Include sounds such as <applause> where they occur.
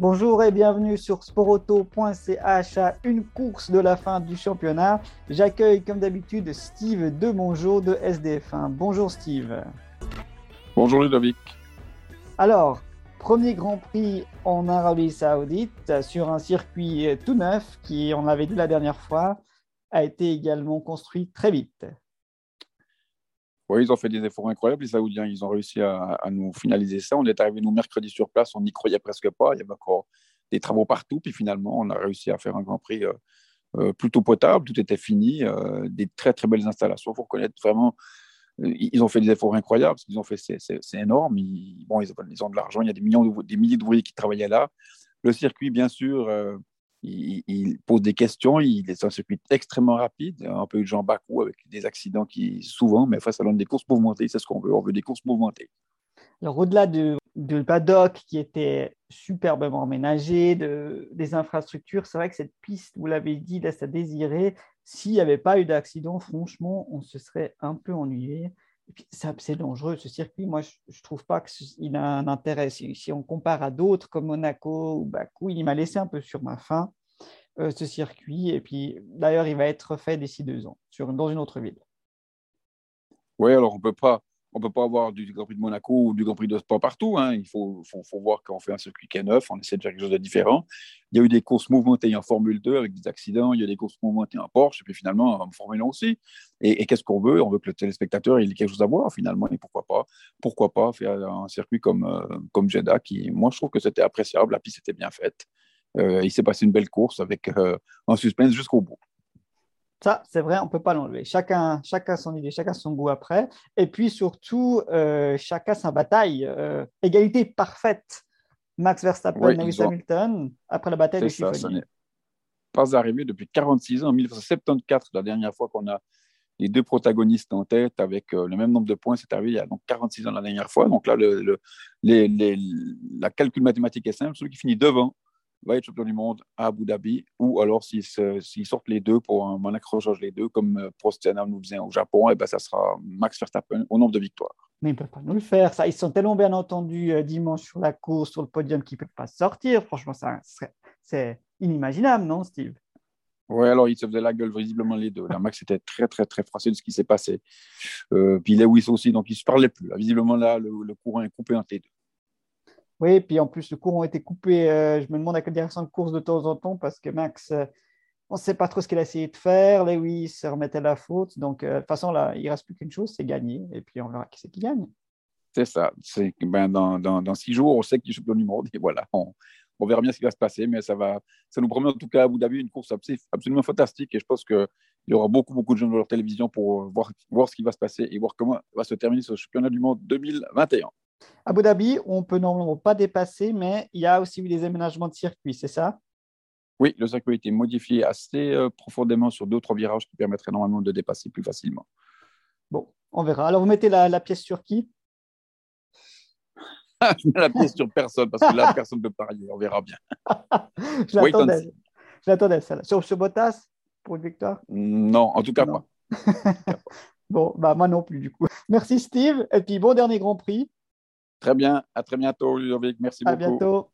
Bonjour et bienvenue sur sportauto.ch à une course de la fin du championnat. J'accueille comme d'habitude Steve Demongeau de SDF1. Bonjour Steve. Bonjour Ludovic. Alors, premier Grand Prix en Arabie Saoudite sur un circuit tout neuf qui, on l'avait dit la dernière fois, a été également construit très vite. Oui, ils ont fait des efforts incroyables, les Saoudiens. Ils ont réussi à, nous finaliser ça. On est arrivé, nous, mercredi sur place. On n'y croyait presque pas. Il y avait encore des travaux partout. Puis finalement, on a réussi à faire un Grand Prix euh, euh, plutôt potable. Tout était fini. Euh, des très, très belles installations. Il faut reconnaître vraiment. Ils ont fait des efforts incroyables. Ce qu'ils ont fait, c'est énorme. Ils, bon, ils, ont de l'argent. Il y a des, millions des milliers d'ouvriers qui travaillaient là. Le circuit, bien sûr, il, pose des questions, il est un circuit extrêmement rapide, un peu de Jean Bakou avec des accidents qui, souvent, mais face à l'un des courses mouvementées, c'est ce qu'on veut, on veut des courses mouvementées. Alors, au-delà de, paddock qui était superbement aménagé, de, des infrastructures, c'est vrai que cette piste, vous l'avez dit, laisse à désirer. S'il n'y avait pas eu d'accident, franchement, on se serait un peu ennuyé. C'est dangereux ce circuit. Moi, je ne trouve pas qu'il a un intérêt. Si, on compare à d'autres comme Monaco ou Bakou, il m'a laissé un peu sur ma faim euh, ce circuit. Et puis, d'ailleurs, il va être fait d'ici deux ans sur, dans une autre ville. Oui, alors on peut pas on peut pas avoir du Grand Prix de Monaco ou du Grand Prix de Sport partout. Hein. Il faut, voir qu'on fait un circuit qui est neuf, on essaie de faire quelque chose de différent. Il y a eu des courses mouvementées en Formule 2 avec des accidents, il y a des courses mouvementées en Porsche, et puis finalement en Formule 1 aussi. Et, qu'est-ce qu'on veut? On veut que le téléspectateur ait quelque chose à voir finalement, et pourquoi pas Pourquoi pas faire un circuit comme, euh, Jeddah, qui, moi, je trouve que c'était appréciable, la piste était bien faite. Euh, il s'est passé une belle course avec euh, un suspense jusqu'au bout. Ça, c'est vrai, on ne peut pas l'enlever. Chacun, chacun son idée, chacun son goût après. Et puis surtout, euh, chacun sa bataille. Euh, égalité parfaite. Max Verstappen, et Lewis Hamilton, après la bataille de ça, ça pas arrivé depuis 46 ans, en 1974, la dernière fois qu'on a les deux protagonistes en tête avec euh, le même nombre de points. C'est arrivé il y a donc 46 ans la dernière fois. Donc là, le, les, les, la calcul mathématique est simple. Celui qui finit devant va être champion du monde à Abu Dhabi, ou alors s'ils sortent les deux pour un, accrochage les deux, comme euh, Prost nous faisait au Japon, et eh ben, ça sera Max Verstappen au nombre de victoires. Mais ils ne peuvent pas nous le faire. Ça. Ils sont tellement bien entendus euh, dimanche sur la course, sur le podium, qu'ils ne peuvent pas sortir. Franchement, c'est inimaginable, non, Steve? Oui, alors ils se faisaient la gueule visiblement les deux. La Max était très, très, très froissé de ce qui s'est passé. Euh, puis Lewis aussi, donc ils ne se parlaient plus. visiblement, là, le, le, courant est coupé entre les deux. Oui, puis en plus, le courant a été coupé. Euh, je me demande à quelle direction de course de temps en temps parce que Max, euh, on ne sait pas trop ce qu'il a essayé de faire. Lewis se remettait la faute. Donc, euh, de toute façon, là, il ne reste plus qu'une chose, c'est gagner. Et puis, on verra qui c'est qui gagne. C'est ça. Ben, dans, six jours, on sait qu'il est champion du monde. Et voilà, on, verra bien ce qui va se passer. Mais ça, va, ça nous promet en tout cas à Abu une course absolument fantastique. Et je pense qu'il y aura beaucoup, beaucoup de gens dans leur télévision pour voir, voir ce qui va se passer et voir comment va se terminer ce championnat du monde 2021. Abu Dhabi, on peut normalement pas dépasser, mais il y a aussi eu des aménagements de circuit, c'est ça? Oui, le circuit a été modifié assez euh, profondément sur d'autres virages qui permettraient normalement de dépasser plus facilement. Bon, on verra. Alors, vous mettez la, pièce sur qui? Je mets <laughs> la pièce sur personne, parce que là, personne ne peut parier. On verra bien. <laughs> Je l'attendais. Je l'attendais, celle-là. Sur ce Bottas, pour une victoire? Non, en tout cas pas. <laughs> bon, bah, moi non plus, du coup. Merci, Steve. Et puis, bon dernier Grand Prix. Très bien. À très bientôt, Ludovic. Merci beaucoup. À bientôt.